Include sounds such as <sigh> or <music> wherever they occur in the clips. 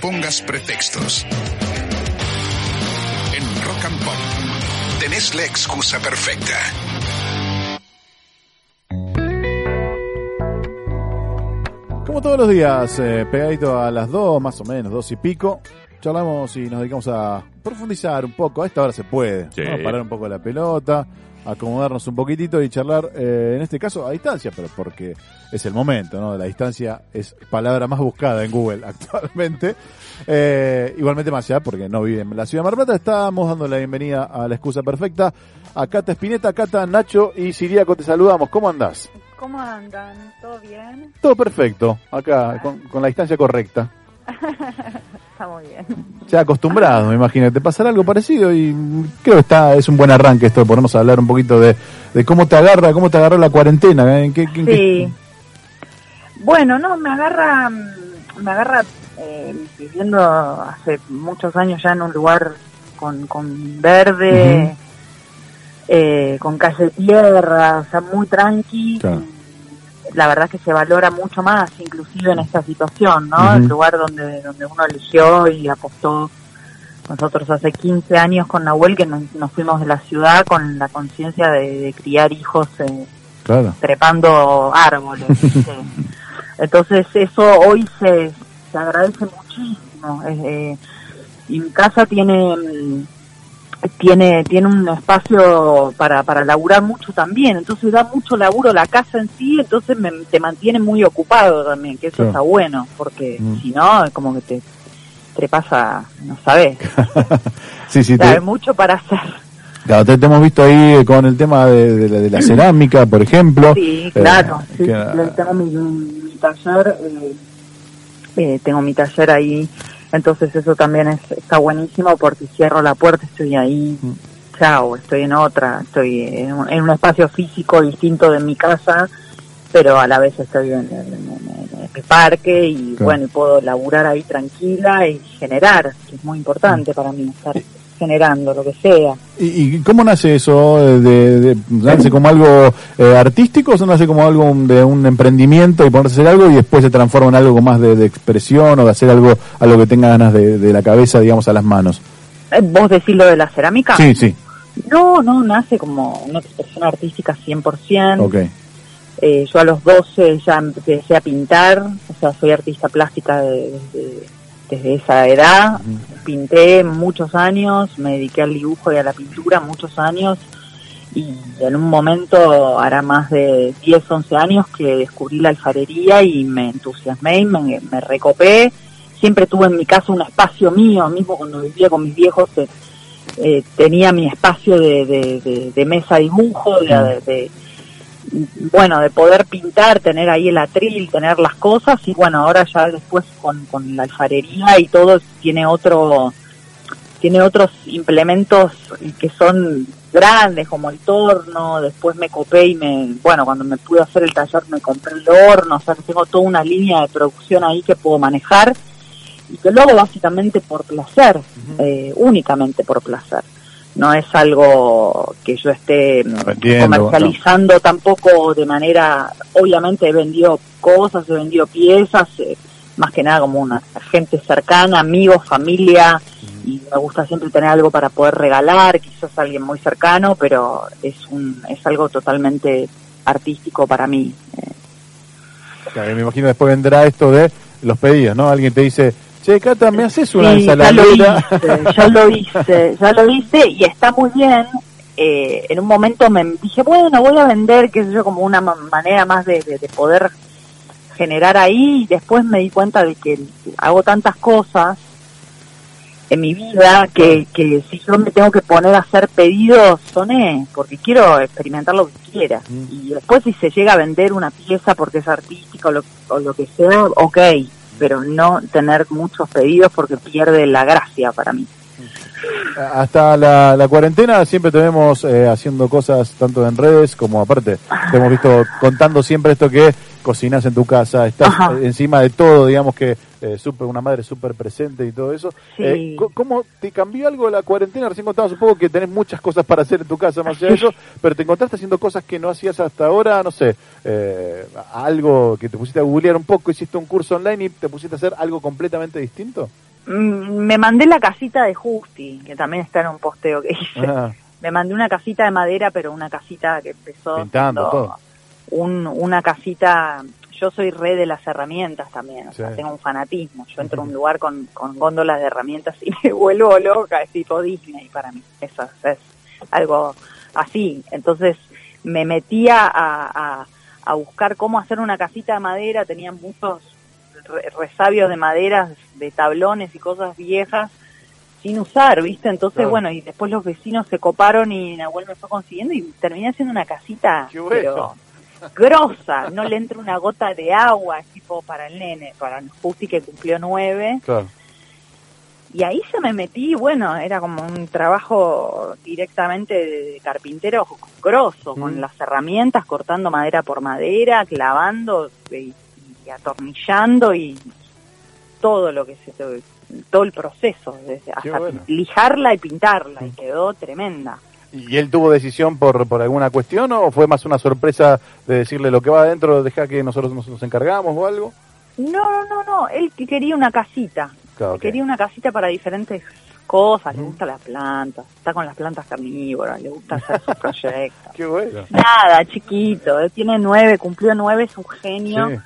pongas pretextos. En Rock and Pop tenés la excusa perfecta. Como todos los días, eh, pegadito a las dos, más o menos, dos y pico, charlamos y nos dedicamos a profundizar un poco. A esta hora se puede, Sí. ¿no? parar un poco la pelota, acomodarnos un poquitito y charlar, eh, en este caso a distancia, pero porque es el momento, ¿no? La distancia es palabra más buscada en Google <laughs> actualmente. Eh, igualmente más allá, porque no vive en la ciudad de Mar Plata, estamos dando la bienvenida a la excusa perfecta. A Cata Espineta, Cata, Nacho y Siriaco, te saludamos. ¿Cómo andás? ¿Cómo andan? ¿Todo bien? Todo perfecto, acá, con, con la distancia correcta. <laughs> Está muy bien. Ya acostumbrado, me imagino. Te pasará algo parecido y creo que está, es un buen arranque esto de ponernos a hablar un poquito de, de cómo te agarra, cómo te agarró la cuarentena. ¿eh? ¿En qué- qué- en qué- Sí. Bueno, no, me agarra, me agarra eh, viviendo hace muchos años ya en un lugar con, con verde, eh, con calle tierra, o sea, muy tranqui. Claro. La verdad que se valora mucho más, inclusive en esta situación, ¿no? El lugar donde, donde uno eligió y apostó. Nosotros hace 15 años con Nahuel que nos, nos fuimos de la ciudad con la conciencia de, de criar hijos eh, Claro. trepando árboles. <laughs> Entonces eso hoy se, se agradece muchísimo. Es, eh, y mi casa tiene tiene tiene un espacio para, para laburar mucho también, entonces da mucho laburo la casa en sí, entonces me, te mantiene muy ocupado también, que eso Claro. está bueno, porque Mm. si no, es como que te, te pasa, no sabes, <laughs> Sí, sí, te, hay mucho para hacer. claro, te- te hemos visto ahí eh, con el tema de, de la, de la cerámica, por ejemplo. Sí, Eh, claro. sí, que- tengo mi, mi taller, eh, eh, tengo mi taller ahí, entonces eso también es, está buenísimo porque cierro la puerta, estoy ahí, Mm. chao, estoy en otra, estoy en un, en un espacio físico distinto de mi casa, pero a la vez estoy en, en- el parque y Claro. bueno, puedo laburar ahí tranquila y generar, que es muy importante Mm. para mí, estar generando lo que sea. ¿Y, y cómo nace eso? De, de- ¿Nace como algo eh, artístico o nace como algo de un emprendimiento y ponerse a hacer algo y después se transforma en algo más de, de expresión o de hacer algo, algo que tenga ganas de, de la cabeza, digamos, a las manos? Eh, ¿Vos decís lo de la cerámica? Sí, sí, No, no, nace como una expresión artística 100%. ok. Eh, yo a los 12 ya empecé a pintar, o sea, soy artista plástica de- desde, desde esa edad. Pinté muchos años, me dediqué al dibujo y a la pintura muchos años. Y en un momento, hará más de 10, 11 años que descubrí la alfarería y me entusiasmé y me, recopé. Siempre tuve en mi casa un espacio mío, mismo cuando vivía con mis viejos, eh, eh, tenía mi espacio de, de, de- de mesa dibujo, de- bueno, de poder pintar, tener ahí el atril, tener las cosas y bueno, ahora ya después con, con la alfarería y todo tiene otro, tiene otros implementos que son grandes como el torno, después me copé y me, bueno, cuando me pude hacer el taller me compré el horno, o sea que tengo toda una línea de producción ahí que puedo manejar y que lo hago básicamente por placer, eh, únicamente por placer. No es algo que yo esté mm, Vendiendo, comercializando tampoco de manera, obviamente he vendido cosas, he vendido piezas, eh, más que nada como una gente cercana, amigos, familia, y me gusta siempre tener algo para poder regalar, quizás a alguien muy cercano, pero es un es algo totalmente artístico para mí. Eh, Claro, me imagino después vendrá esto de los pedidos, ¿no? Alguien te dice, che, Cata, ¿me haces una Sí, ya lo ensaladera? hice, <laughs> ya lo hice, ya lo hice y está muy bien. Eh, en un momento me dije, bueno, voy a vender, qué sé yo, como una ma- manera más de, de- de poder generar ahí y después me di cuenta de que hago tantas cosas en mi vida que, que si yo me tengo que poner a hacer pedidos, soné, porque quiero experimentar lo que quiera. Y después si se llega a vender una pieza porque es artística o lo, o lo que sea, ok, pero no tener muchos pedidos porque pierde la gracia para mí. Hasta la, la cuarentena siempre te vemos eh, haciendo cosas tanto en redes como aparte. Te hemos visto contando siempre esto que cocinas en tu casa, estás Ajá. encima de todo, digamos que eh, súper- una madre súper presente y todo eso. Sí. Eh, ¿Cómo te cambió algo la cuarentena? Recién contabas un poco que tenés muchas cosas para hacer en tu casa más allá de <laughs> eso, pero te encontraste haciendo cosas que no hacías hasta ahora, no sé, eh, algo que te pusiste a googlear un poco, hiciste un curso online y te pusiste a hacer algo completamente distinto. Mm, Me mandé la casita de Justi, que también está en un posteo que hice. Ah, Me mandé una casita de madera, pero una casita que empezó Pintando, todo. un, una casita. Yo soy re de las herramientas también, o sea, Sí. tengo un fanatismo. Yo entro a un <laughs> lugar con, con góndolas de herramientas y <laughs> me vuelvo loca, es tipo Disney para mí. Eso es, algo así. Entonces me metía a, a, a buscar cómo hacer una casita de madera, tenía muchos re- resabios de maderas, de tablones y cosas viejas sin usar, ¿viste? Entonces, Claro. bueno, y después los vecinos se coparon y Nahuel me fue consiguiendo y terminé haciendo una casita, pero grosa, no le entra una gota de agua, es tipo para el nene, para el Justi que cumplió nueve, claro. y ahí se me metí, bueno, era como un trabajo directamente de carpintero grosso, Mm. con las herramientas, cortando madera por madera, clavando y, y atornillando y todo lo que se todo el proceso, desde hasta bueno. lijarla y pintarla, y quedó tremenda. ¿Y él tuvo decisión por, por alguna cuestión o fue más una sorpresa de decirle lo que va adentro, deja que nosotros nos, nos encargamos o algo? No, no, no, no, él que quería una casita, Claro, ok. quería una casita para diferentes cosas, le gustan las plantas, está con las plantas carnívoras, le gusta hacer sus <laughs> proyectos. Qué bueno. Nada, chiquito, él tiene nueve, cumplió nueve, es un genio. Sí.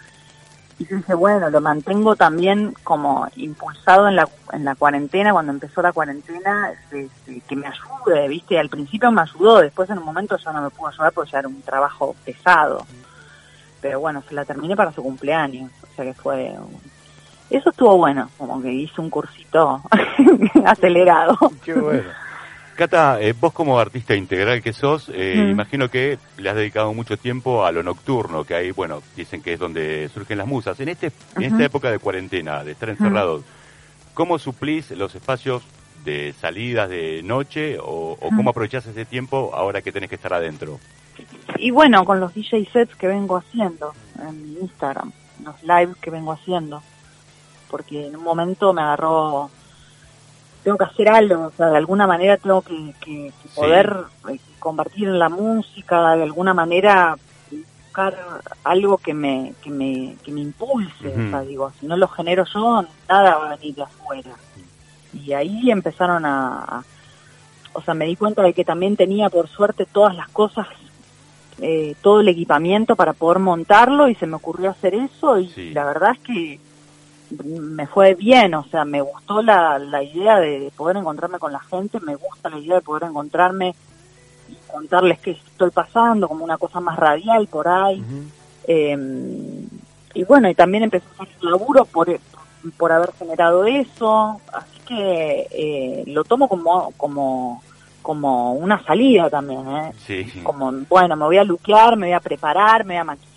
Y yo dije, bueno, lo mantengo también como impulsado en la, en la cuarentena, cuando empezó la cuarentena, que me ayude, ¿viste? Al principio me ayudó, después en un momento ya no me pudo ayudar porque ya era un trabajo pesado. Pero bueno, se la terminé para su cumpleaños, o sea que fue... Eso estuvo bueno, como que hice un cursito <laughs> acelerado. Qué bueno. Cata, eh, vos como artista integral que sos, eh, Mm. imagino que le has dedicado mucho tiempo a lo nocturno, que ahí, bueno, dicen que es donde surgen las musas. En este, en esta época de cuarentena, de estar encerrados, ¿cómo suplís los espacios de salidas de noche o, o cómo aprovechás ese tiempo ahora que tenés que estar adentro? Y bueno, con los DJ sets que vengo haciendo en mi Instagram, los lives que vengo haciendo, porque en un momento me agarró, tengo que hacer algo, o sea, de alguna manera tengo que, que- que poder eh, convertir en la música, de alguna manera buscar algo que me, que me, que me impulse, o sea, digo, si no lo genero yo, nada va a venir de afuera. Y ahí empezaron a, a- o sea, me di cuenta de que también tenía por suerte todas las cosas eh, todo el equipamiento para poder montarlo y se me ocurrió hacer eso y Sí. la verdad es que me fue bien, o sea, me gustó la, la idea de poder encontrarme con la gente, me gusta la idea de poder encontrarme y contarles qué estoy pasando, como una cosa más radial por ahí. Eh, y bueno, y también empecé a hacer laburo por, por haber generado eso, así que eh, lo tomo como, como, como una salida también, ¿eh? Sí. como, bueno, me voy a luquear, me voy a preparar, me voy a maquillar,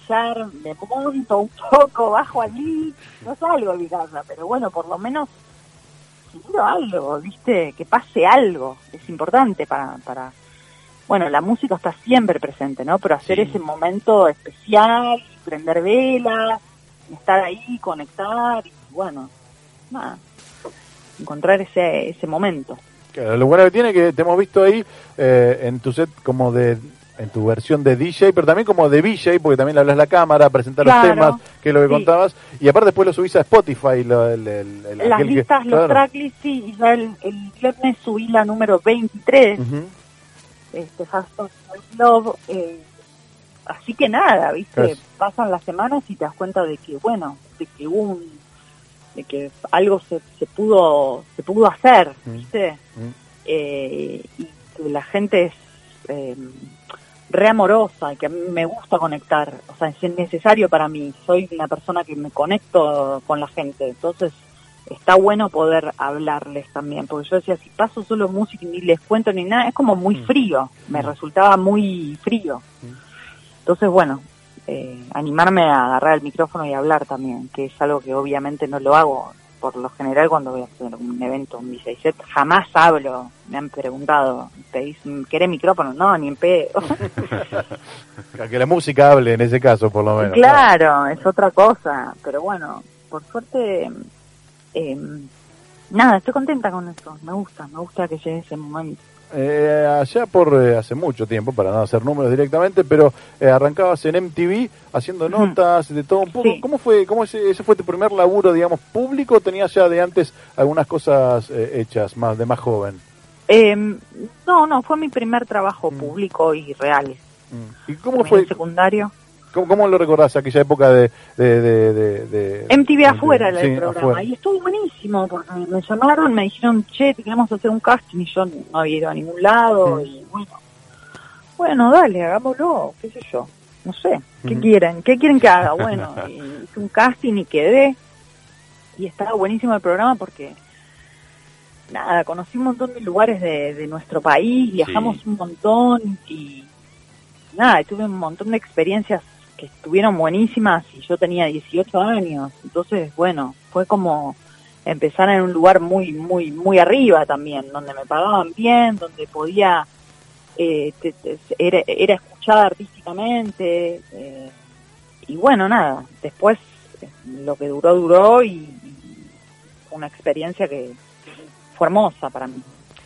me monto un poco, bajo allí, no salgo de mi casa, pero bueno, por lo menos quiero algo, ¿viste? Que pase algo, es importante para, para, bueno, la música está siempre presente, ¿no? Pero hacer Sí. ese momento especial, prender velas, estar ahí, conectar, y bueno, nada, encontrar ese, ese momento. Claro, lo bueno que tiene es que te hemos visto ahí eh, en tu set como de en tu versión de DJ, pero también como de VJ, porque también le hablas la cámara, presentar los temas, que es lo que sí. contabas, y aparte después lo subís a Spotify, lo- el, el- el- Las que- listas, los claro. tracklists, sí, y ya el, el viernes subí la número 23, Ujú. este hashtag Love, eh, así que nada, viste, pasan las semanas y te das cuenta de que, bueno, de que un, de que algo se, se pudo, se pudo hacer, Mm. viste, Mm. eh, y que la gente es eh, re amorosa y que a mí me gusta conectar, o sea, es necesario para mí, soy una persona que me conecto con la gente, entonces está bueno poder hablarles también, porque yo decía, si paso solo música y ni les cuento ni nada, es como muy Mm. frío, me Mm. resultaba muy frío. Entonces, bueno, eh, animarme a agarrar el micrófono y hablar también, que es algo que obviamente no lo hago por lo general cuando voy a hacer un evento, un DJ set, jamás hablo, me han preguntado, ¿pedís, ¿querés micrófono? No, ni en pedo. <laughs> Que la música hable en ese caso, por lo menos. claro, es otra cosa, pero bueno, por suerte, eh, nada, estoy contenta con eso, me gusta, me gusta que llegue ese momento. Eh, allá por eh, hace mucho tiempo, para no hacer números directamente, pero eh, arrancabas en MTV haciendo notas de todo un poco. Sí. ¿Cómo fue, cómo ese, ese fue tu primer laburo, digamos, público? o ¿Tenías ya de antes algunas cosas eh, hechas más de más joven? Eh, no, no, fue mi primer trabajo Mm. público y real. ¿Y cómo Terminé fue? secundario. ¿Cómo, cómo lo recordás aquella época de... de, de, de, MTV afuera era el sí, programa afuera. y estuvo buenísimo porque me llamaron, me dijeron, che, te queremos hacer un casting y yo no había ido a ningún lado y bueno, bueno, dale, hagámoslo, qué sé yo, no sé, ¿qué quieren? ¿Qué quieren que haga? <laughs> Bueno, hice un casting y quedé y estaba buenísimo el programa porque nada, conocí un montón de lugares de, de nuestro país, viajamos un montón y nada, tuve un montón de experiencias estuvieron buenísimas y yo tenía 18 años, entonces bueno, fue como empezar en un lugar muy, muy, muy arriba también, donde me pagaban bien, donde podía, eh, te- era, era escuchada artísticamente, eh, y bueno, nada, después eh, lo que duró, duró y, y una experiencia que fue hermosa para mí.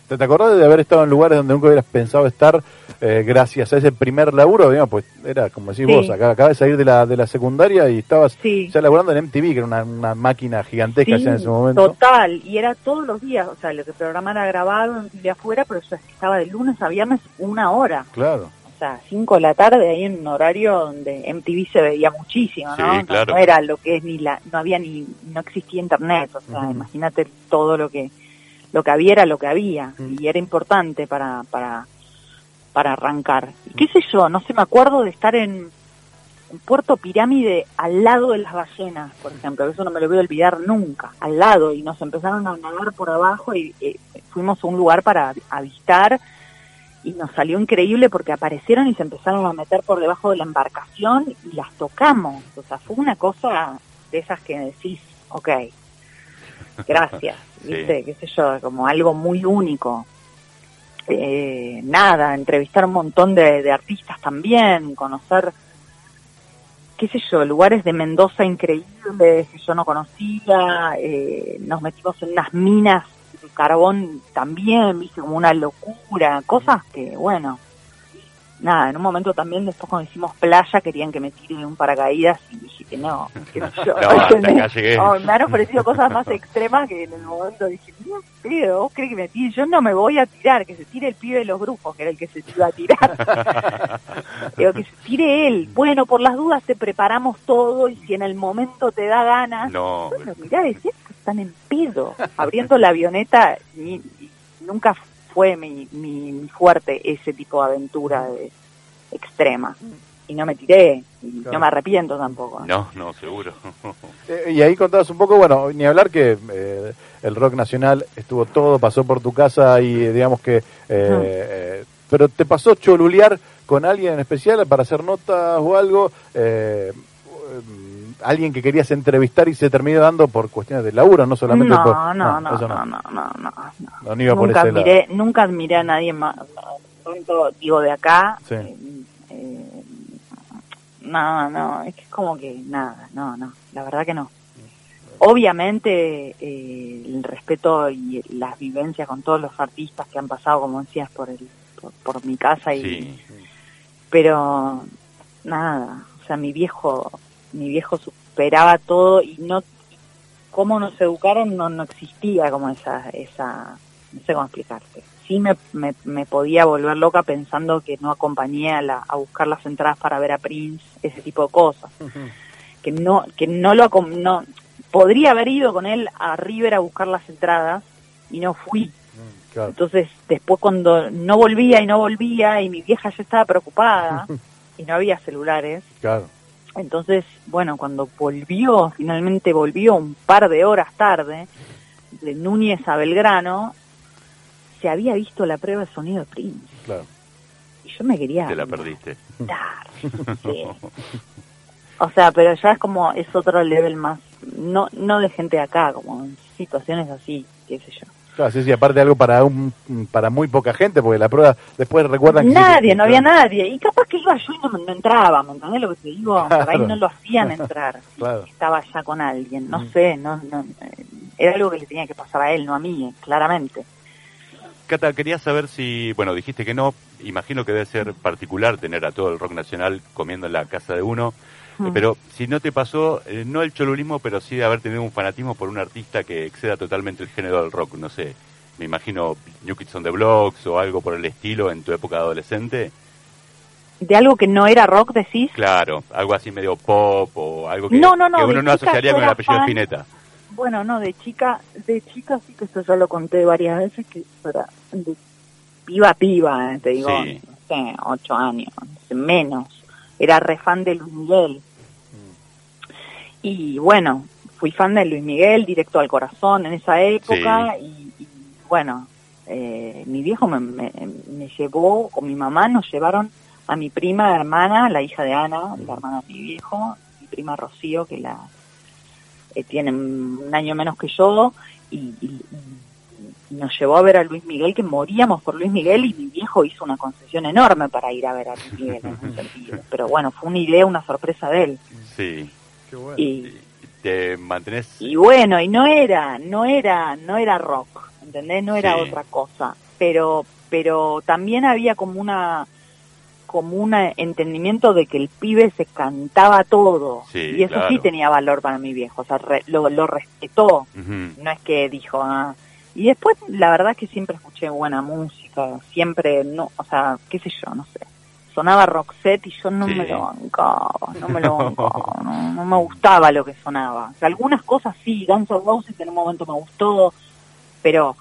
¿Te, te acordás de haber estado en lugares donde nunca hubieras pensado estar eh, gracias a ese primer laburo? Digamos, pues era como decís Sí. vos, acá, acabas de salir de la, de la secundaria y estabas Sí. ya laburando en MTV, que era una, una máquina gigantesca Sí, ya en ese momento. Total, y era todos los días, o sea, lo que programa era grabado de afuera, pero yo estaba de lunes a viernes una hora, Claro. o sea, cinco de la tarde, ahí en un horario donde MTV se veía muchísimo, ¿no? Claro. No era lo que es ni la, no había ni, no existía internet, o sea, imagínate todo lo que, lo que había era lo que había, Ujú. y era importante para, para, para arrancar. Y qué sé yo, no sé, me acuerdo de estar en, en Puerto Pirámide al lado de las ballenas, por ejemplo, eso no me lo voy a olvidar nunca, al lado, y nos empezaron a nadar por abajo y eh, fuimos a un lugar para avistar y nos salió increíble porque aparecieron y se empezaron a meter por debajo de la embarcación y las tocamos, o sea, fue una cosa de esas que decís, ok, gracias, <laughs> Viste, qué sé yo, como algo muy único. Eh, nada, entrevistar un montón de, de artistas también, conocer, qué sé yo, lugares de Mendoza increíbles que yo no conocía, eh, nos metimos en unas minas de carbón también, viste, como una locura, cosas que, bueno, nada, en un momento también después cuando hicimos playa querían que me tire de un paracaídas y dije que no, que no, yo, <laughs> No, <laughs> hasta ¿entendés? acá llegué. Oh, me han ofrecido cosas más extremas que en el momento dije, no pedo, vos crees que me tire, yo no me voy a tirar, que se tire el pibe de los grupos, que era el que se iba a tirar. <laughs> Digo, que se tire él. Bueno, por las dudas te preparamos todo y si en el momento te da ganas, No, bueno, mirá, decís que están en pedo. Abriendo la avioneta, ni- ni- nunca fue mi, mi, mi fuerte ese tipo de aventura de- extrema. Y no me tiré, y Claro. no me arrepiento tampoco. no, no, seguro. <laughs> Eh, y ahí contabas un poco, bueno, ni hablar que eh, el rock nacional estuvo todo, pasó por tu casa y eh, digamos que... eh, eh, pero te pasó cholulear con alguien en especial para hacer notas o algo, eh, alguien que querías entrevistar y se terminó dando por cuestiones de laburo, no solamente no, por... no, no, no, no, no, no, no. No, no iba por nunca admiré, nunca admiré a nadie más, digo de acá. Sí. eh, eh, no, no, es que es como que nada, no, no, la verdad que no. Obviamente eh, el respeto y las vivencias con todos los artistas que han pasado, como decías, por el por, por mi casa y Sí, pero nada, o sea, mi viejo, mi viejo superaba todo y no, cómo nos educaron no, no existía como esa, esa, no sé cómo explicarte. Sí me, me, me podía volver loca pensando que no acompañé a, la, a buscar las entradas para ver a Prince, ese tipo de cosas. Que no, que no lo, no, podría haber ido con él a River a buscar las entradas y no fui. Mm, Claro. Entonces, después cuando no volvía y no volvía y mi vieja ya estaba preocupada <laughs> y no había celulares, Claro. Entonces, bueno, cuando volvió, finalmente volvió un par de horas tarde, de Núñez a Belgrano, se había visto la prueba de sonido de Prince. Claro. Y yo me quería te la perdiste. sí. O sea, pero ya es como, es otro level más, no, no de gente de acá, como en situaciones así, qué sé yo. Claro, sí, sí, aparte algo para un, para muy poca gente, porque la prueba después recuerdan que... Nadie, no había claro. nadie. Y capaz que iba yo y no, no entraba, ¿me entendés lo que te digo? <laughs> Por ahí Claro. no lo hacían <laughs> entrar. Claro. Estaba ya con alguien, no Mm. sé, no, no, eh, era algo que le tenía que pasar a él, no a mí, eh, claramente. Cata, quería saber si, bueno, dijiste que no, imagino que debe ser particular tener a todo el rock nacional comiendo en la casa de uno, Mm. pero si no te pasó, eh, no el cholulismo, pero sí de haber tenido un fanatismo por un artista que exceda totalmente el género del rock, no sé, me imagino New Kids on the Blocks o algo por el estilo en tu época de adolescente. ¿De algo que no era rock decís? Claro, algo así medio pop o algo que, No, no, no, que de uno no asociaría con el apellido fan. Spinetta. Bueno, no, de chica, de chica sí que eso ya lo conté varias veces, que era de piba piba, eh, te digo, Sí. no sé, ocho años, menos. Era re fan de Luis Miguel. Y bueno, fui fan de Luis Miguel, directo al corazón en esa época, y, y, bueno, eh, mi viejo me, me, me llevó, con mi mamá nos llevaron a mi prima hermana, la hija de Ana, la hermana de mi viejo, mi prima Rocío, que la eh, tiene un año menos que yo, y, y- y nos llevó a ver a Luis Miguel, que moríamos por Luis Miguel, y mi viejo hizo una concesión enorme para ir a ver a Luis Miguel en ese <laughs> sentido. Pero bueno, fue una idea, una sorpresa de él. Sí. Qué bueno. Y, ¿Te mantenés? y bueno, y no era, no era, no era rock, ¿entendés? No era Sí. otra cosa. Pero, pero también había como una, como un entendimiento de que el pibe se cantaba todo. Sí, y eso claro. sí tenía valor para mi viejo. O sea, re- lo, lo respetó. No es que dijo, ah. Y después, la verdad es que siempre escuché buena música. Siempre, no, o sea, qué sé yo, no sé. Sonaba Roxette y yo no Sí. me lo bancaba, no me lo <laughs> bancaba, no, no me gustaba lo que sonaba. O sea, algunas cosas sí, Guns N' Roses en un momento me gustó, pero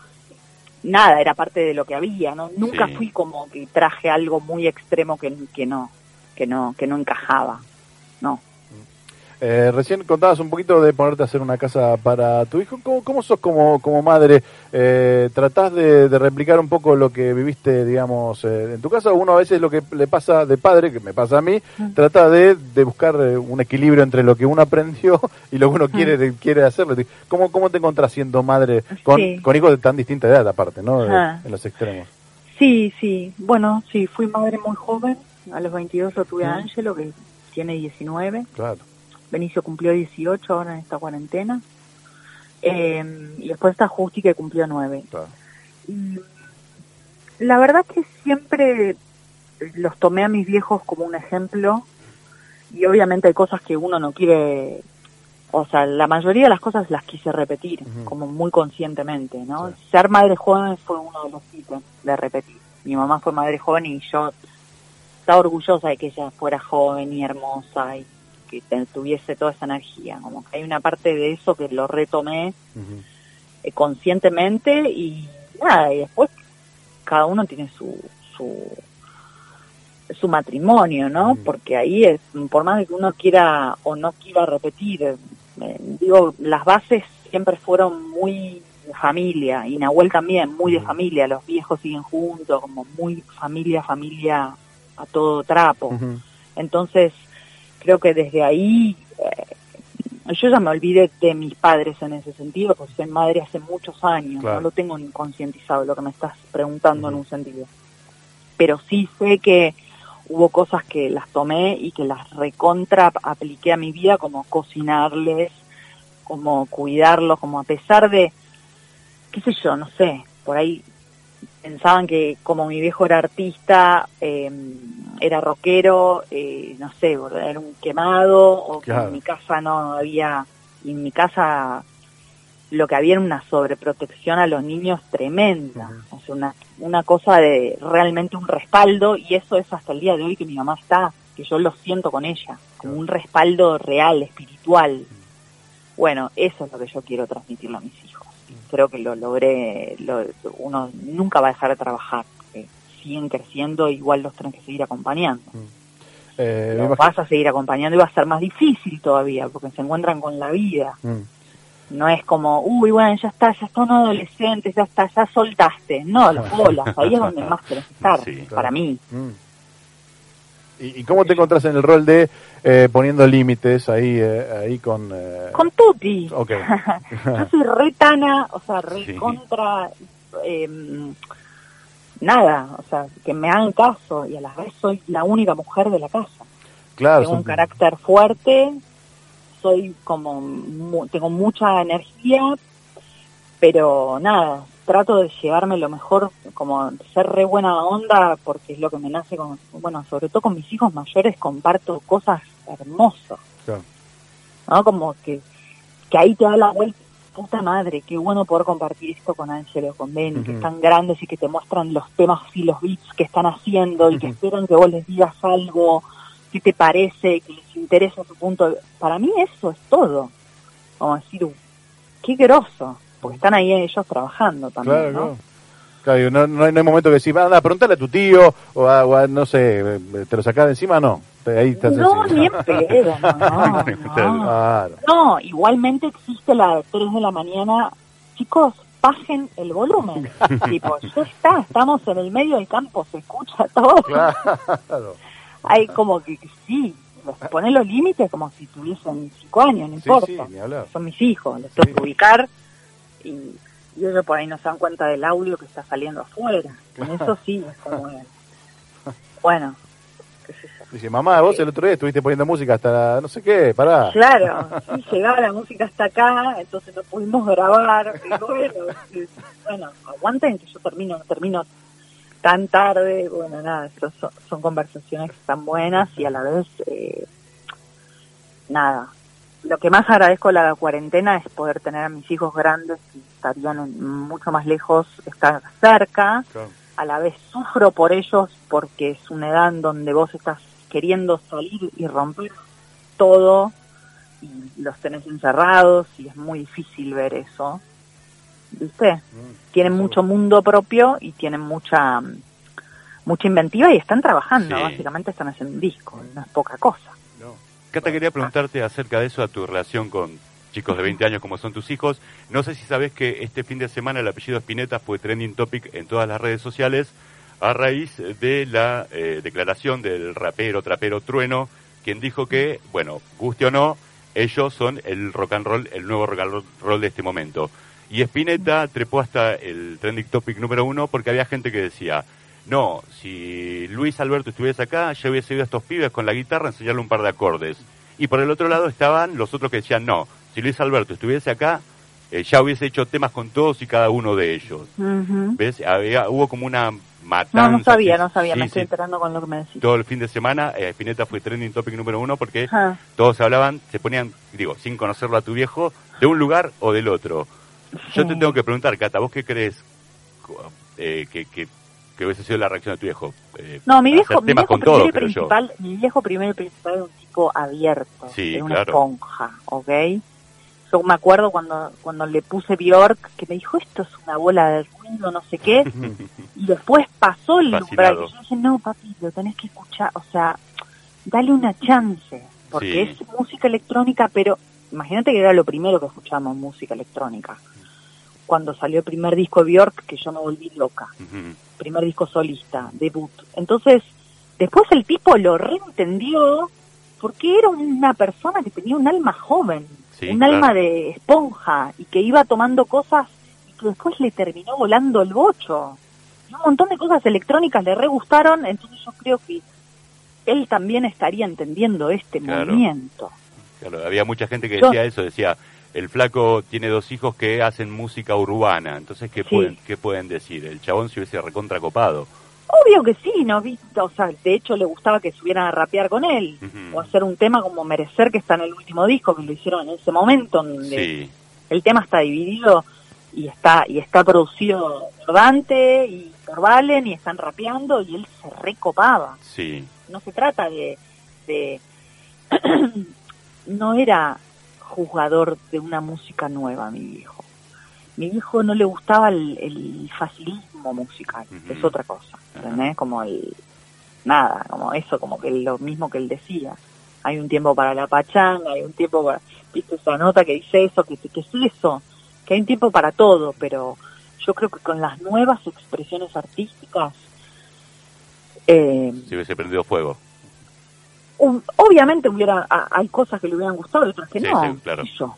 nada, era parte de lo que había, ¿no? Nunca Sí. fui como que traje algo muy extremo que, que no, que no, que no encajaba, no. Eh, recién contabas un poquito de ponerte a hacer una casa para tu hijo. ¿Cómo, cómo sos como, como madre? Eh, ¿Tratás de, de replicar un poco lo que viviste, digamos, eh, en tu casa? Uno a veces lo que le pasa de padre, que me pasa a mí, Mm. trata de, de buscar eh, un equilibrio entre lo que uno aprendió <laughs> y lo que uno quiere, quiere hacerlo. ¿Cómo, ¿Cómo te encontrás siendo madre con, Sí. con hijos de tan distinta edad aparte, ¿no? Ajá. en los extremos. Sí, sí. Bueno, sí, fui madre muy joven. A los 22 lo tuve a Mm. Ángelo, que tiene 19. Claro. Benicio cumplió 18 ahora en esta cuarentena. Eh, y después está Justi, que cumplió 9. claro. Y la verdad que siempre los tomé a mis viejos como un ejemplo. Y obviamente hay cosas que uno no quiere... O sea, la mayoría de las cosas las quise repetir, como muy conscientemente, ¿no? Sí. Ser madre joven fue uno de los ítems de repetir. Mi mamá fue madre joven y yo estaba orgullosa de que ella fuera joven y hermosa y que te- tuviese toda esa energía. Como que hay una parte de eso que lo retomé eh, conscientemente y nada, y después cada uno tiene su su su matrimonio, ¿no? Porque ahí es, por más de que uno quiera o no quiera repetir, eh, digo, las bases siempre fueron muy de familia, y Nahuel también, muy de familia, los viejos siguen juntos, como muy familia, familia a todo trapo. Entonces, creo que desde ahí, eh, yo ya me olvidé de mis padres en ese sentido, porque soy madre hace muchos años, Claro. no lo tengo ni conscientizado lo que me estás preguntando en un sentido. Pero sí sé que hubo cosas que las tomé y que las recontra apliqué a mi vida, como cocinarles, como cuidarlos, como a pesar de, qué sé yo, no sé, por ahí pensaban que como mi viejo era artista, eh, era rockero, eh, no sé, era un quemado, o que en mi casa no había, y en mi casa lo que había era una sobreprotección a los niños tremenda, o sea, una, una cosa de realmente un respaldo, y eso es hasta el día de hoy que mi mamá está, que yo lo siento con ella, como Claro. un respaldo real, espiritual. Bueno, eso es lo que yo quiero transmitirle a mis hijos. Creo que lo logré, lo- uno nunca va a dejar de trabajar, porque siguen creciendo, igual los tienen que seguir acompañando. Eh, Los imagino- vas a seguir acompañando y va a ser más difícil todavía, porque se encuentran con la vida. Mm. No es como, uy, bueno, ya está, ya está un adolescente, ya está, ya soltaste. No, las <laughs> bolas, ahí es donde más querés estar, Sí, claro. para mí. Mm. ¿Y, y cómo te encontrás en el rol de eh, poniendo límites ahí, eh, ahí con... eh, Con Tuti. Ok. <laughs> Yo soy re tana, o sea, re Sí. contra, em, nada, o sea, que me hagan caso y a la vez soy la única mujer de la casa. claro. tengo un carácter fuerte, soy como, mu- tengo mucha energía, pero nada, trato de llevarme lo mejor, como ser re buena onda, porque es lo que me nace con, bueno, sobre todo con mis hijos mayores comparto cosas hermosas, Claro. ¿no? Como que, que ahí te da la vuelta, puta madre, qué bueno poder compartir esto con Ángelo, con Benny, que Ujú. están grandes y que te muestran los temas y los beats que están haciendo y que esperan que vos les digas algo, qué te parece, que les interesa tu punto. Para mí eso es todo. Como decir, "Uh, qué groso, porque están ahí ellos trabajando también, Claro, ¿no? claro. Claro, digo, no, no hay, no hay momento que decís, anda, preguntale a tu tío, o, a, o a, no sé, eh, te lo sacás de encima, no. Ahí No, ni en pedo, no, igualmente existe la de 3 de la mañana. Chicos, bajen el volumen. <laughs> tipo, ya está, estamos en el medio del campo, se escucha todo. Claro. <laughs> Hay como que, sí, los, poner los límites como si tuviesen 5 años, no Sí, importa. sí. Son mis hijos, los tengo Sí. que ubicar y, y ellos por ahí no se dan cuenta del audio que está saliendo afuera. Con eso sí, es como... <laughs> Bueno, qué sé yo. Dice, mamá, vos el otro día estuviste poniendo música hasta la, no sé qué, pará. Claro, <laughs> sí, llegaba la música hasta acá, entonces no pudimos grabar. Y bueno, sí, bueno, aguanten que yo termino, no termino tan tarde. Bueno, nada, son, son conversaciones que están buenas y a la vez, eh, nada. Lo que más agradezco de la cuarentena es poder tener a mis hijos grandes que estarían mucho más lejos, estar cerca Claro. a la vez sufro por ellos porque es una edad en donde vos estás queriendo salir y romper todo y los tenés encerrados y es muy difícil ver eso. ¿Viste? Mm. Tienen mucho mundo propio y tienen mucha mm, mucha inventiva y están trabajando, Sí. básicamente están haciendo un disco, no es poca cosa. Cata, quería preguntarte acerca de eso, a tu relación con chicos de 20 años como son tus hijos. No sé si sabes que este fin de semana el apellido Spinetta fue trending topic en todas las redes sociales a raíz de la eh, declaración del rapero, trapero Trueno, quien dijo que, bueno, guste o no, ellos son el rock and roll, el nuevo rock and roll de este momento. Y Spinetta trepó hasta el trending topic número uno porque había gente que decía, no, si Luis Alberto estuviese acá, ya hubiese ido a estos pibes con la guitarra a enseñarle un par de acordes. Y por el otro lado estaban los otros que decían, no, si Luis Alberto estuviese acá, eh, ya hubiese hecho temas con todos y cada uno de ellos. ¿Ves? Había, hubo como una matanza. No, no sabía, no sabía, sí, me estoy sí. enterando con lo que me decís. Todo el fin de semana, eh, Spinetta fue trending topic número uno porque Ajá. todos hablaban, se ponían, digo, sin conocerlo a tu viejo, de un lugar o del otro. Yo te tengo que preguntar, Cata, ¿vos qué crees eh, que, que, que hubiese sido la reacción de tu viejo? Eh, No, mi viejo, mi viejo con primero todo, principal, mi viejo primero y principal era un tipo abierto, Sí, era una claro. esponja, ¿ok? Yo me acuerdo cuando cuando le puse Bjork, que me dijo, esto es una bola de ruido, no sé qué, <laughs> y después pasó el umbral, y yo dije, no, papi, lo tenés que escuchar, o sea, dale una chance, porque Sí. es música electrónica, pero imagínate que era lo primero que escuchamos, música electrónica. Cuando salió el primer disco de Bjork, que yo me volví loca primer disco solista, debut. Entonces, después el tipo lo reentendió porque era una persona que tenía un alma joven, Sí, un claro. alma de esponja y que iba tomando cosas y que después le terminó volando el bocho. Y un montón de cosas electrónicas le re gustaron, entonces yo creo que él también estaría entendiendo este Claro. movimiento. Claro, había mucha gente que Yo- decía eso, decía, el flaco tiene dos hijos que hacen música urbana, entonces, ¿qué, Sí. pueden, ¿qué pueden decir? El chabón se hubiese recontracopado. Obvio que sí, ¿no? viste? O sea, de hecho le gustaba que subieran a rapear con él. O hacer un tema como Merecer, que está en el último disco, que lo hicieron en ese momento, donde Sí, el tema está dividido y está y está producido por Dante y por Valen y están rapeando y él se recopaba. sí, No se trata de... de <clears throat> no era juzgador de una música nueva, mi viejo. Mi viejo no le gustaba el, el facilismo musical, es otra cosa, ¿entendés? Como el... Nada, como eso, como que lo mismo que él decía. Hay un tiempo para la pachanga, hay un tiempo para... ¿Viste esa nota que dice eso? Que, que es eso, que hay un tiempo para todo, pero yo creo que con las nuevas expresiones artísticas, eh, se hubiese prendido fuego. Obviamente hubiera hay cosas que le hubieran gustado y otras que Sí, no. sí, claro. Yo.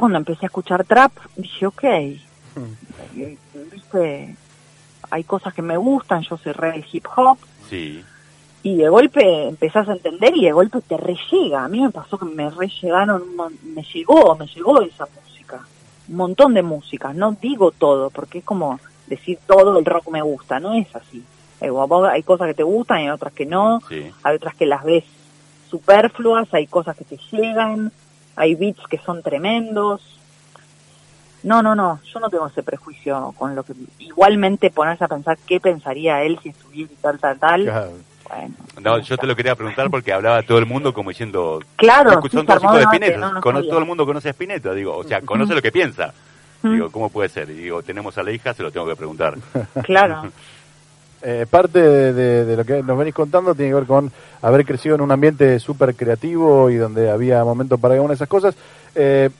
cuando empecé a escuchar trap dije, ok, y- <laughs> viste, hay cosas que me gustan, yo soy re hip hop Sí, y de golpe empezás a entender y de golpe te rellega. A mí me pasó que me rellegaron, un mon- me llegó, me llegó esa música. un montón de música, no digo todo, porque es como decir todo el rock me gusta, no es así. Hay, hay cosas que te gustan, hay otras que no, Sí. hay otras que las ves superfluas, hay cosas que te llegan, hay beats que son tremendos. No, no, no, yo no tengo ese prejuicio con lo que... Igualmente ponerse a pensar qué pensaría él si estuviera y tal, tal, tal. Claro. Bueno, No, yo te lo quería preguntar porque hablaba todo el mundo como diciendo, Claro, "No, escuchó sí, un trocito de se armó debate, Spinetta, no, no cono- sabía. todo el mundo conoce a Spinetta, digo, o sea, conoce <laughs> lo que piensa. Digo, ¿cómo puede ser? Y digo, tenemos a la hija, se lo tengo que preguntar. claro. <laughs> Eh, parte de, de- de lo que nos venís contando tiene que ver con haber crecido en un ambiente súper creativo y donde había momentos para cada una de esas cosas. Eh,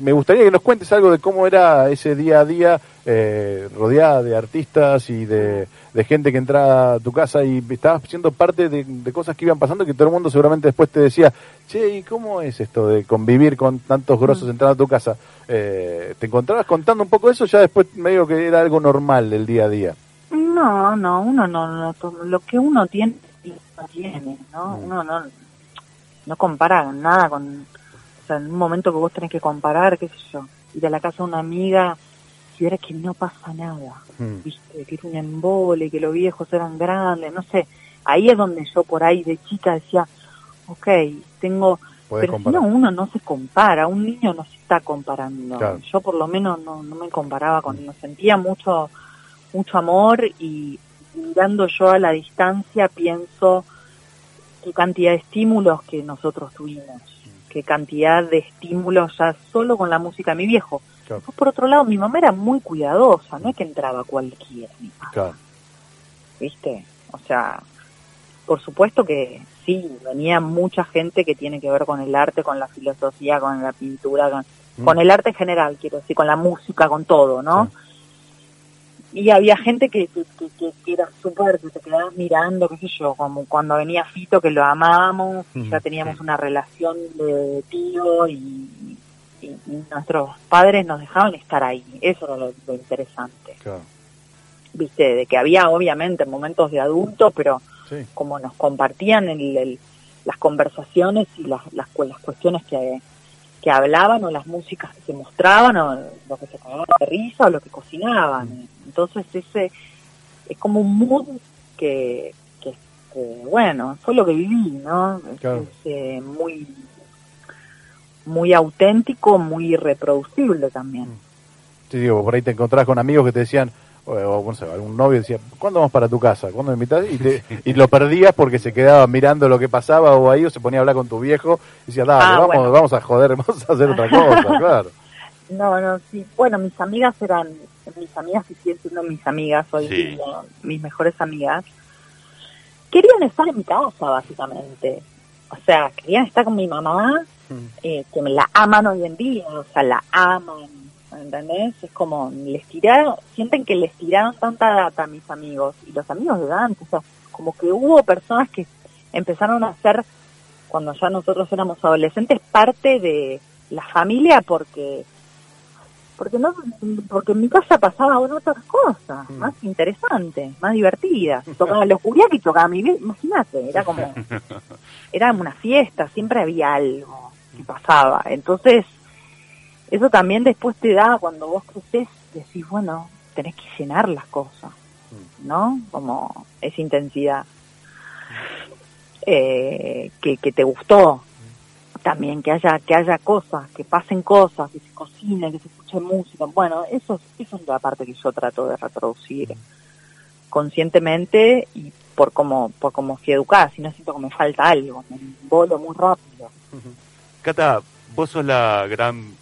me gustaría que nos cuentes algo de cómo era ese día a día eh, rodeada de artistas y de, de gente que entraba a tu casa y estabas siendo parte de, de cosas que iban pasando que todo el mundo seguramente después te decía, che, ¿y cómo es esto de convivir con tantos grosos entrando a tu casa? Eh, ¿Te encontrabas contando un poco eso? Ya después me digo que era algo normal del día a día. No, no, uno no, no, lo que uno tiene, lo tiene, ¿no? Mm. Uno no, no compara nada con, o sea, en un momento que vos tenés que comparar, qué sé yo, ir a la casa de una amiga y ver que no pasa nada, Mm. viste, que era un embole, que los viejos eran grandes, no sé, ahí es donde yo por ahí de chica decía, ok, tengo, pero si no, uno no se compara, un niño no se está comparando. Claro. Yo por lo menos no, no me comparaba con, no sentía mucho, mucho amor y mirando yo a la distancia pienso qué cantidad de estímulos que nosotros tuvimos, qué cantidad de estímulos ya solo con la música de mi viejo. Claro. Por otro lado, mi mamá era muy cuidadosa, no es que entraba cualquiera, mi mamá. Claro. ¿viste? O sea, por supuesto que sí, venía mucha gente que tiene que ver con el arte, con la filosofía, con la pintura, con, Mm. con el arte en general, quiero decir, con la música, con todo, ¿no? Y había gente que, que, que, que- era súper, que te quedabas mirando, qué sé yo, como cuando venía Fito, que lo amábamos, y ya teníamos una relación de tío y, y- y nuestros padres nos dejaban estar ahí. Eso era lo- lo interesante Claro. viste, de que había obviamente momentos de adulto, pero Sí. como nos compartían el- el- las conversaciones y las, las, las cuestiones que, que hablaban o las músicas que se mostraban o lo que se cagaban de risa o lo que cocinaban. Entonces ese es como un mood que, que, que, bueno, fue lo que viví, ¿no? Claro. Es, eh, muy muy auténtico, muy reproducible también. Sí, digo, por ahí te encontrás con amigos que te decían, o, o, no sé, algún novio decía, ¿cuándo vamos para tu casa? ¿Cuándo me invitas? Y, te- <laughs> y lo perdías porque se quedaba mirando lo que pasaba o ahí o se ponía a hablar con tu viejo y decía, dale, Ah, vamos, bueno. vamos a joder, <laughs> vamos a hacer otra cosa, <laughs> claro. No, no, sí. Bueno, mis amigas eran, mis amigas que siguen siendo mis amigas hoy Sí. día, mis mejores amigas, querían estar en mi casa, básicamente. O sea, querían estar con mi mamá, eh, que me la aman hoy en día, o sea, la aman, ¿entendés? Es como, les tiraron, sienten que les tiraron tanta data a mis amigos, y los amigos de antes, o sea, como que hubo personas que empezaron a ser, cuando ya nosotros éramos adolescentes, parte de la familia porque porque no porque en mi casa pasaban otras cosas Mm. más interesantes más divertidas tocaba los y tocaba mi vie- imagínate era como <laughs> era una fiesta siempre había algo que pasaba. Entonces eso también después te da cuando vos creces decís bueno tenés que llenar las cosas no como esa intensidad eh, que, que te gustó también que haya que haya cosas que pasen cosas que se cocine que se escuche música. Bueno eso eso es la parte que yo trato de reproducir conscientemente y por como por como fui educada. Si no siento que me falta algo me volo muy rápido. Cata, vos sos la gran,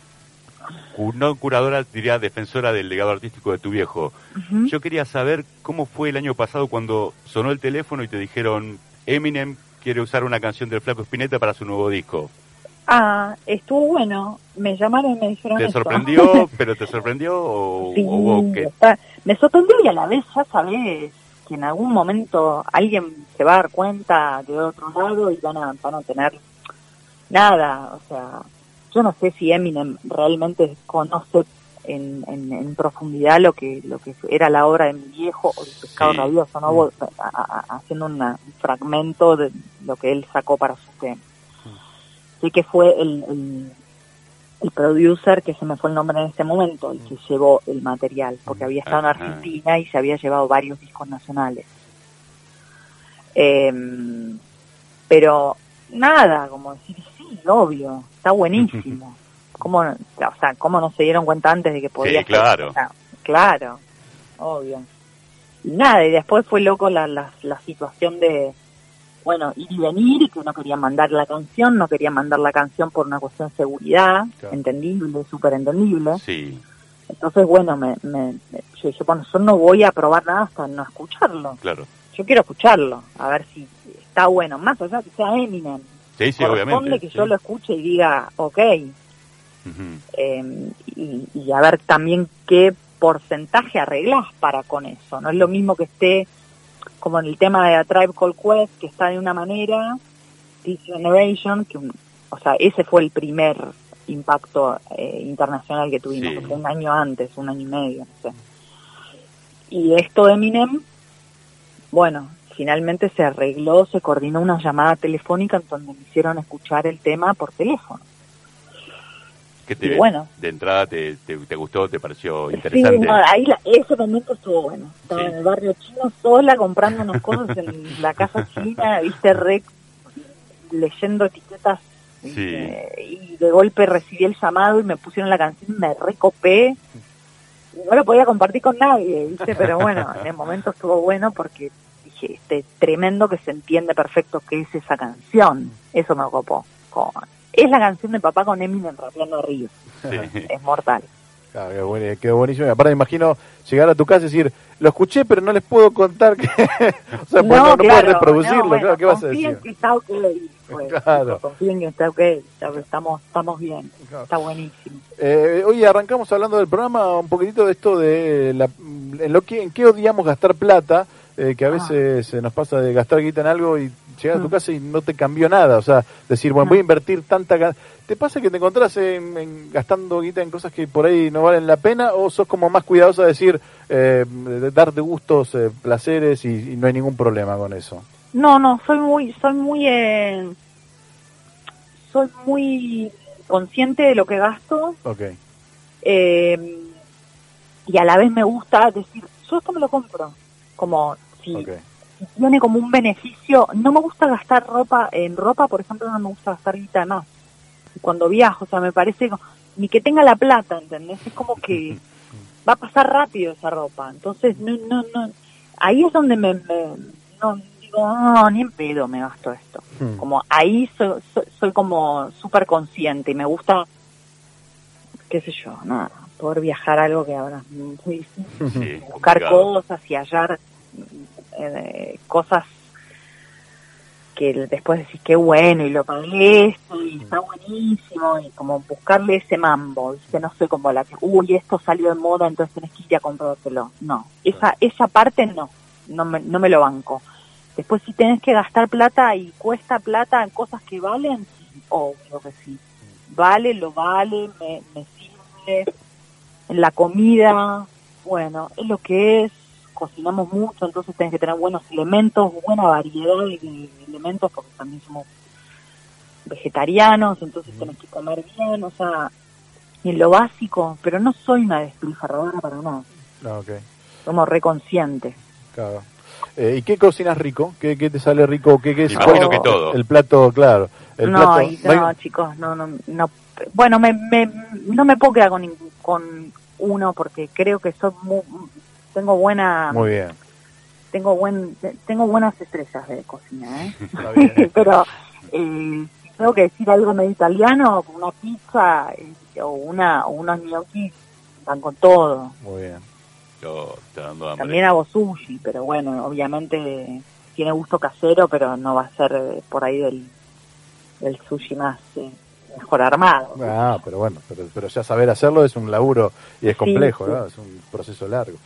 no curadora, diría defensora del legado artístico de tu viejo. Yo quería saber cómo fue el año pasado cuando sonó el teléfono y te dijeron, Eminem quiere usar una canción del Flaco Spinetta para su nuevo disco. Ah estuvo bueno me llamaron y me dijeron ¿Te sorprendió, <laughs> pero te sorprendió o, Sí, o hubo que... está- me sorprendió y a la vez ya sabés que en algún momento alguien se va a dar cuenta de otro lado y van a, van a tener nada, o sea, yo no sé si Eminem realmente conoce en, en, en profundidad lo que lo que era la obra de mi viejo o de Pescado Sí. Rabioso, ¿no? A- haciendo una- un fragmento de lo que él sacó para su tema. Sé que fue el, el, el producer, que se me fue el nombre en este momento, el que llevó el material, porque había estado en Ajá. Argentina y se había llevado varios discos nacionales. Em, pero nada, como decir, sí, obvio, está buenísimo. <laughs> ¿Cómo, o sea, ¿cómo no se dieron cuenta antes de que podía ser? claro. Claro, obvio. Y nada, y después fue loco la, la, la situación de, bueno, ir y venir, que no querían mandar la canción, no querían mandar la canción por una cuestión de seguridad, Claro. entendible, súper entendible. Sí, Entonces, bueno, me, me, yo dije, bueno, yo no voy a probar nada hasta no escucharlo. claro. Yo quiero escucharlo, a ver si está bueno, más allá que sea Eminem. Sí, sí, obviamente. que sí. yo lo escuche y diga, ok, eh, y, y a ver también qué porcentaje arreglás para con eso. No es lo mismo que esté como en el tema de A Tribe Called Quest, que está de una manera, This Generation, que un- o sea, ese fue el primer impacto eh, internacional que tuvimos, Sí. que fue un año antes, un año y medio, no sé. Y esto de Eminem, bueno, finalmente se arregló, se coordinó una llamada telefónica en donde me hicieron escuchar el tema por teléfono. ¿Qué te, bueno. de entrada te, te, te gustó, te pareció Sí, interesante? no, ahí la- ese momento estuvo bueno. Estaba Sí. en el barrio chino sola comprando unas cosas en la casa china, <laughs> viste, re, leyendo etiquetas. Sí. eh, y de golpe recibí el llamado y me pusieron la canción, me recopé. Y no lo podía compartir con nadie, viste, pero bueno, en el momento estuvo bueno porque dije, este tremendo que se entiende perfecto qué es esa canción. Eso me copó. Como, es la canción de papá con Eminem rapeando arriba. Sí. Es mortal. Claro, qué, buen- qué buenísimo. Y aparte me imagino llegar a tu casa y decir, lo escuché, pero no les puedo contar que... <laughs> o sea, pues no, no puedo reproducirlo, no, bueno, ¿qué vas a confíen decir? que está ok. pues, <laughs> Claro. Confíen que está ok, estamos, estamos bien, Claro. está buenísimo. Eh, hoy arrancamos hablando del programa un poquitito de esto de la, en lo que en qué odiamos gastar plata, eh, que a Ah. veces se nos pasa de gastar guita en algo y llegar a tu Mm. casa y no te cambió nada, o sea, decir, bueno, voy a invertir tanta ¿Te pasa que te encontrás en, en gastando guita en cosas que por ahí no valen la pena o sos como más cuidadosa de decir, eh, de darte gustos, eh, placeres y, y no hay ningún problema con eso? No, no, soy muy, soy muy, eh, soy muy consciente de lo que gasto Ok, eh, y a la vez me gusta decir, yo esto me lo compro, como si, ok. si tiene como un beneficio, no me gusta gastar ropa, en ropa por ejemplo no me gusta gastar guita más, cuando viajo, o sea, me parece ni que tenga la plata, ¿entendés? Es como que <laughs> va a pasar rápido esa ropa, entonces no, no, no, ahí es donde me, me- no, digo, no, ni en pedo me gasto esto, Hmm. como ahí so- so- soy como súper consciente y me gusta, qué sé yo, nada, poder viajar algo que ahora es muy difícil Sí, buscar complicado. cosas y hallar eh, cosas que después decís qué bueno y lo pagué esto y está buenísimo y como buscarle ese mambo, ¿viste? no sé como la que, uy, esto salió de moda, entonces tenés que ir a comprártelo. No, esa esa parte no, no me, no me lo banco. Después si tenés que gastar plata y cuesta plata en cosas que valen, sí, obvio que sí. Vale, lo vale, me, me sirve. En la comida, bueno, es lo que es, cocinamos mucho, entonces tenés que tener buenos elementos, buena variedad de, elementos, porque también somos vegetarianos, entonces tenés que comer bien, o sea, en lo básico, pero no soy una despilfarradora para nada, Ah, ok, somos reconscientes. claro. Eh, ¿Y qué cocinas rico? ¿Qué, qué te sale rico? ¿Qué, qué es Imagino que todo. El plato, claro. El no, plato, y no hay- no, chicos, no, no, no, bueno, me, me, no me puedo quedar con, ningún- con uno porque creo que soy mu- tengo buena Muy bien. tengo buen tengo buenas estrellas de cocina ¿eh? <laughs> Está bien. <laughs> pero eh, si tengo que decir algo medio italiano una pizza eh, o una o unos gnocchi van con todo Muy bien. Yo estoy dando hambre. también hago sushi pero bueno obviamente tiene gusto casero pero no va a ser eh, por ahí del del sushi más eh, mejor armado Ah, pero bueno, pero, pero ya saber hacerlo es un laburo y es Sí, complejo, sí. ¿no? Es un proceso largo.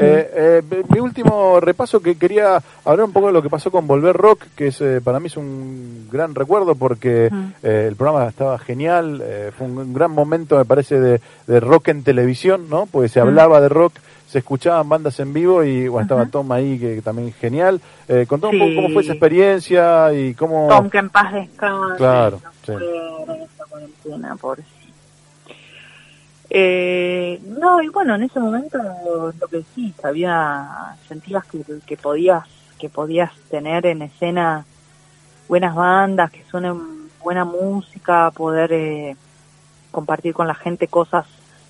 Eh, eh, mi último repaso que quería hablar un poco de lo que pasó con Volver Rock, que es eh, para mí es un gran recuerdo porque Mm. eh, el programa estaba genial, eh, fue un gran momento me parece de, de rock en televisión, ¿no? Porque se Mm. hablaba de rock, se escuchaban bandas en vivo y bueno, estaba. Tom ahí que también genial. Eh, contá un poco Sí. cómo fue esa experiencia y cómo... Tom que en paz descanse Claro, no sí. esta cuarentena pobrecito Eh, no, y bueno, en ese momento lo que sí, había, sentías que, que podías, que podías tener en escena buenas bandas, que suenen buena música, poder eh, compartir con la gente cosas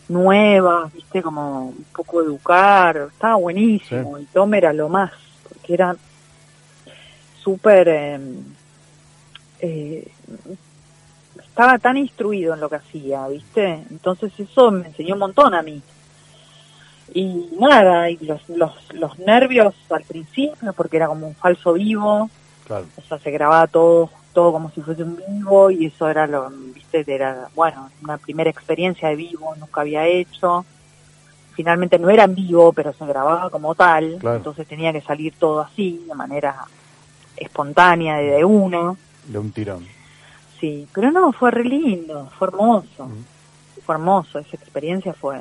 nuevas, viste, como un poco educar, estaba buenísimo, y Tom era lo más, porque era súper, eh, eh, estaba tan instruido en lo que hacía, viste, entonces eso me enseñó un montón a mí. Y nada, y los, los, los nervios al principio, porque era como un falso vivo, Claro. o sea, se grababa todo todo como si fuese un vivo y eso era lo, viste, era, bueno, una primera experiencia de vivo, nunca había hecho. Finalmente no era en vivo, pero se grababa como tal, Claro. entonces tenía que salir todo así, de manera espontánea, de, de uno. De un tirón. Sí, pero no, fue re lindo, fue hermoso, fue hermoso, esa experiencia fue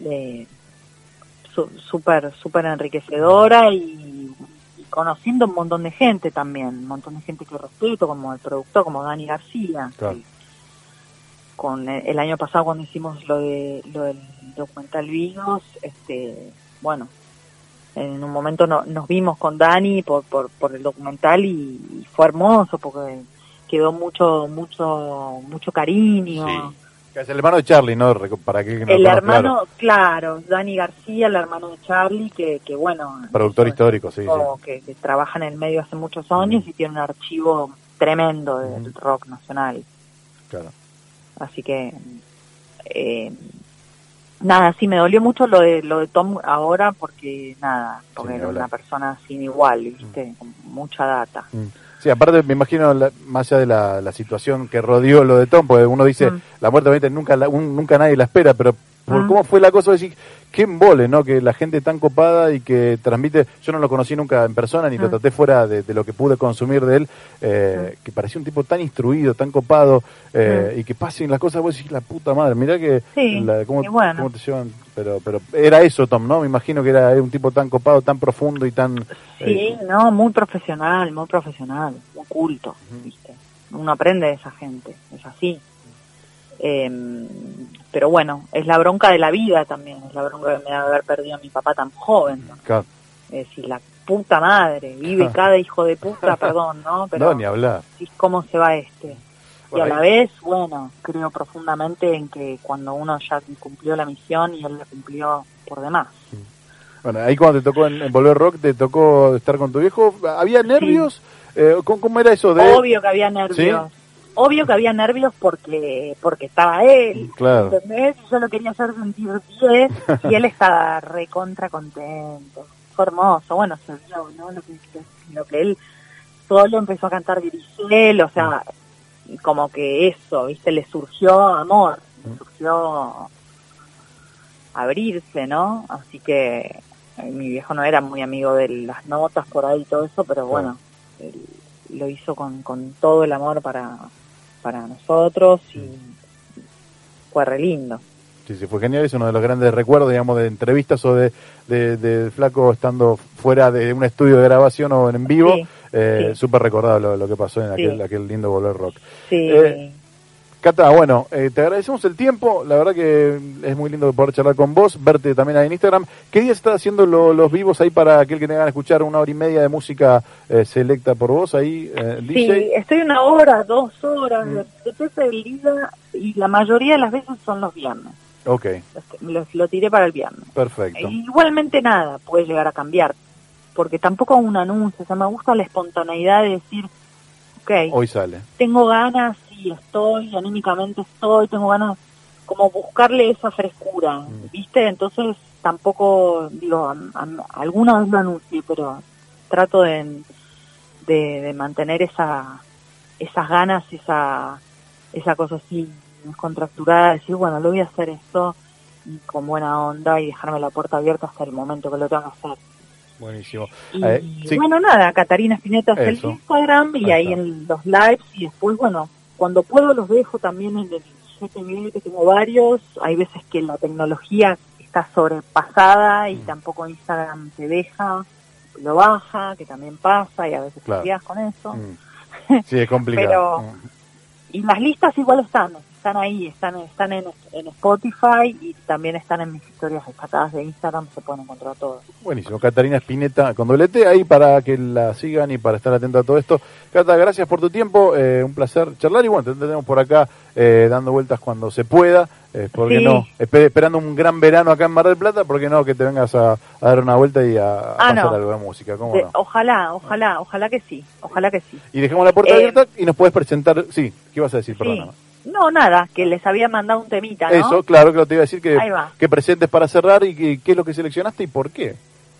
de su- súper, súper enriquecedora y, y conociendo un montón de gente también, un montón de gente que respeto, como el productor, como Dani García. Claro. que Con el, el año pasado cuando hicimos lo de lo del documental Vivos, este, bueno, en un momento no- nos vimos con Dani por, por, por el documental y, y fue hermoso porque quedó mucho mucho mucho cariño. Sí. Es el hermano de Charlie, ¿no? Para que no el hermano, claro. Dani García, el hermano de Charlie, que, que bueno, Productor es histórico, sí, tipo Que, que trabaja en el medio hace muchos años y tiene un archivo tremendo del Ujú. rock nacional. Claro. Así que, eh, nada, sí, me dolió mucho lo de, lo de Tom ahora porque, nada, porque ni era una persona sin igual, ¿viste? Con mucha data. Sí, aparte me imagino, la- más allá de la, la situación que rodeó lo de Tom, porque uno dice, Mm. la muerte obviamente nunca, la- un- nunca nadie la espera, pero por Mm. cómo fue la cosa, decir, qué embole, ¿no? Que la gente tan copada y que transmite, yo no lo conocí nunca en persona, ni lo Mm. traté fuera de, de lo que pude consumir de él, eh, que parecía un tipo tan instruido, tan copado, eh, y que pasen las cosas, vos decís, la puta madre, mirá que. Sí, la- cómo, bueno. cómo te llevan, pero, pero era eso Tom, ¿no? Me imagino que era, un tipo tan copado, tan profundo y tan... Sí, eh, no, muy profesional, muy profesional, muy culto, ¿viste? Uno aprende de esa gente, es así. Eh, pero bueno, es la bronca de la vida también, es la bronca que me da haber perdido a mi papá tan joven. ¿no? claro. Es decir, la puta madre, vive <laughs> cada hijo de puta, perdón, ¿no? Pero no, ni hablar. ¿cómo se va este? Y a la vez, bueno, creo profundamente en que cuando uno ya cumplió la misión y él la cumplió por demás. Bueno, ahí cuando te tocó en, en Volver Rock, te tocó estar con tu viejo, ¿había nervios? Eh, ¿cómo, cómo era eso de...? Obvio que había nervios. Obvio que había nervios porque porque estaba él, Claro. ¿entendés? Yo lo quería hacer sentir bien y él estaba recontra contento. Fue hermoso. Bueno, se vio, ¿no? Lo que, lo que él solo empezó a cantar Grisel, o sea, como que eso, ¿viste? Le surgió amor, le surgió abrirse, ¿no? Así que eh, mi viejo no era muy amigo de las notas por ahí y todo eso, pero bueno, él lo hizo con, con todo el amor para, para nosotros y fue re lindo. Sí, sí, fue genial, es uno de los grandes recuerdos, digamos, de entrevistas o de, de, de Flaco estando fuera de un estudio de grabación o en vivo. Sí, Eh, sí. Súper recordado lo, lo que pasó en Sí. aquel, aquel lindo Volver Rock. Sí, Eh, Cata, bueno, eh, te agradecemos el tiempo, la verdad que es muy lindo poder charlar con vos, verte también ahí en Instagram. ¿Qué día estás haciendo lo- los vivos ahí para aquel que tenga de escuchar una hora y media de música eh, selecta por vos ahí, eh, sí, DJ? estoy una hora, dos horas, Mm. depende del día y la mayoría de las veces son los viernes. Ok, Los- los- lo tiré para el viernes. perfecto. Igualmente nada, puede llegar a cambiar, porque tampoco un anuncio, o sea, me gusta la espontaneidad de decir, ok, Hoy sale. tengo ganas, sí, estoy, anímicamente estoy, tengo ganas, como buscarle esa frescura, Mm. ¿viste? Entonces tampoco, digo, am- am- alguna vez lo anuncié, pero trato de, de, de mantener esa esas ganas, esa esa cosa así contracturada, de decir, bueno, lo voy a hacer esto y con buena onda y dejarme la puerta abierta hasta el momento que lo tenga que hacer. Buenísimo. Y Eh, sí. bueno, nada, Catarina Spinetta es el Instagram y Ahí en los lives y después, bueno, cuando puedo los dejo también en el GTV, que tengo varios. Hay veces que la tecnología está sobrepasada y Mm. tampoco Instagram te deja, lo baja, que también pasa y a veces Claro. te con eso. Mm. Sí, es complicado. Pero- Y las listas igual están, están ahí, están, están en, en Spotify y también están en mis historias destacadas de Instagram, se pueden encontrar todos. Buenísimo, Catarina Espineta con doble T, ahí para que la sigan y para estar atenta a todo esto. Cata, gracias por tu tiempo, eh, un placer charlar y bueno, te tenemos por acá eh, dando vueltas cuando se pueda, eh, porque Sí. no, Espe- esperando un gran verano acá en Mar del Plata, porque no, que te vengas a, a dar una vuelta y a, a Ah, pasar no. algo de música, ¿cómo De- no? Ojalá, ojalá, ojalá que sí, ojalá que sí. Y dejamos la puerta Eh, abierta y nos puedes presentar, sí, ¿qué ibas a decir? Sí. Perdóname. No, nada, que les había mandado un temita, ¿no? Eso, claro, que te iba a decir que, que presentes para cerrar y que- qué es lo que seleccionaste y por qué.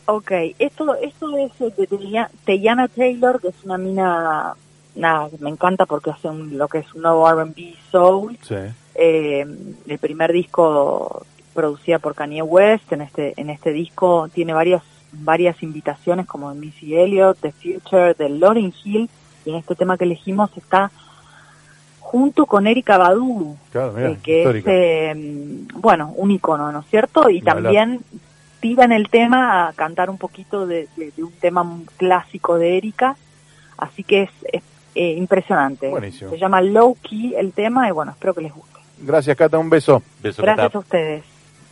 Ok, esto, esto es de Teya- Teyana Taylor, que es una mina, nada, me encanta porque hace un- lo que es un nuevo R&B soul. Sí. Eh, el primer disco producida por Kanye West, en este, en este disco tiene varias, varias invitaciones como de Missy Elliott, The Future, de Lauryn Hill, y en este tema que elegimos está junto con Erika Badu, Claro, mira, eh, que histórica. es, eh, bueno, un icono, ¿no es cierto? Y también tira en el tema a cantar un poquito de, de- de un tema clásico de Erika, así que es, es, eh, impresionante. Buenísimo. Se llama Low Key el tema y bueno, espero que les guste. Gracias, Cata, un beso. Beso, Gracias Cata. a ustedes.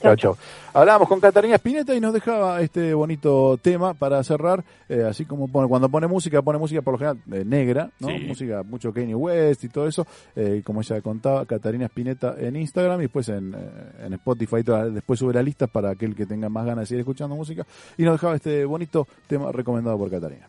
Chao, chao. Hablábamos con Catarina Spinetta y nos dejaba este bonito tema para cerrar, eh, así como pone, cuando pone música, pone música por lo general eh, negra, ¿no? Sí. Música mucho Kanye West y todo eso, eh, como ella contaba, Catarina Spinetta en Instagram y después en, eh, en Spotify, toda- después sube la lista para aquel que tenga más ganas de seguir escuchando música y nos dejaba este bonito tema recomendado por Catarina.